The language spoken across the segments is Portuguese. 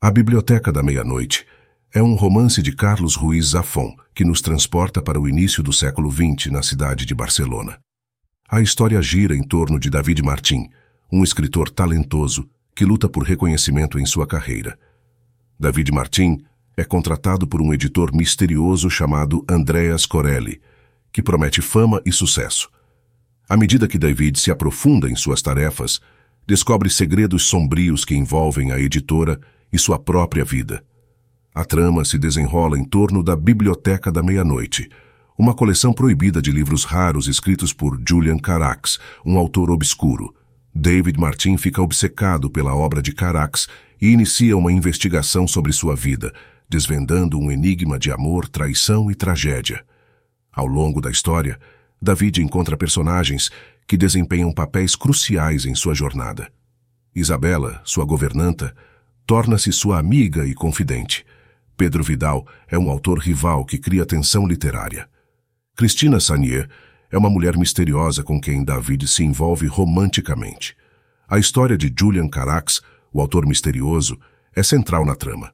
A Biblioteca da Meia-Noite é um romance de Carlos Ruiz Zafón que nos transporta para o início do século XX na cidade de Barcelona. A história gira em torno de David Martin, um escritor talentoso que luta por reconhecimento em sua carreira. David Martin é contratado por um editor misterioso chamado Andreas Corelli, que promete fama e sucesso. À medida que David se aprofunda em suas tarefas, descobre segredos sombrios que envolvem a editora e sua própria vida. A trama se desenrola em torno da Biblioteca da Meia-Noite, uma coleção proibida de livros raros escritos por Julian Carax, um autor obscuro. David Martin fica obcecado pela obra de Carax e inicia uma investigação sobre sua vida, desvendando um enigma de amor, traição e tragédia. Ao longo da história, David encontra personagens que desempenham papéis cruciais em sua jornada. Isabela, sua governanta, torna-se sua amiga e confidente. Pedro Vidal é um autor rival que cria tensão literária. Cristina Sanier é uma mulher misteriosa com quem David se envolve romanticamente. A história de Julian Carax, o autor misterioso, é central na trama.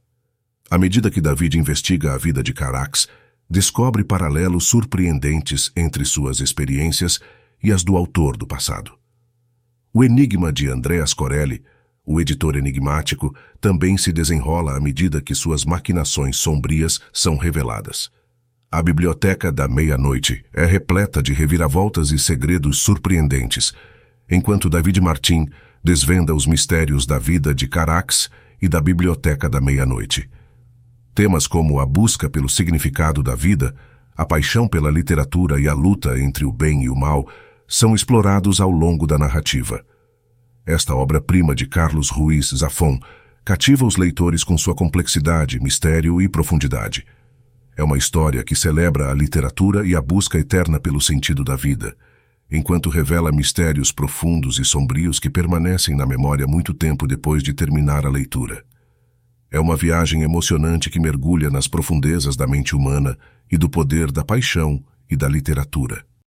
À medida que David investiga a vida de Carax, descobre paralelos surpreendentes entre suas experiências e as do autor do passado. O enigma de Andreas Corelli, o editor enigmático, também se desenrola à medida que suas maquinações sombrias são reveladas. A Biblioteca da Meia-Noite é repleta de reviravoltas e segredos surpreendentes, enquanto David Martin desvenda os mistérios da vida de Carax e da Biblioteca da Meia-Noite. Temas como a busca pelo significado da vida, a paixão pela literatura e a luta entre o bem e o mal são explorados ao longo da narrativa. Esta obra-prima de Carlos Ruiz Zafón cativa os leitores com sua complexidade, mistério e profundidade. É uma história que celebra a literatura e a busca eterna pelo sentido da vida, enquanto revela mistérios profundos e sombrios que permanecem na memória muito tempo depois de terminar a leitura. É uma viagem emocionante que mergulha nas profundezas da mente humana e do poder da paixão e da literatura.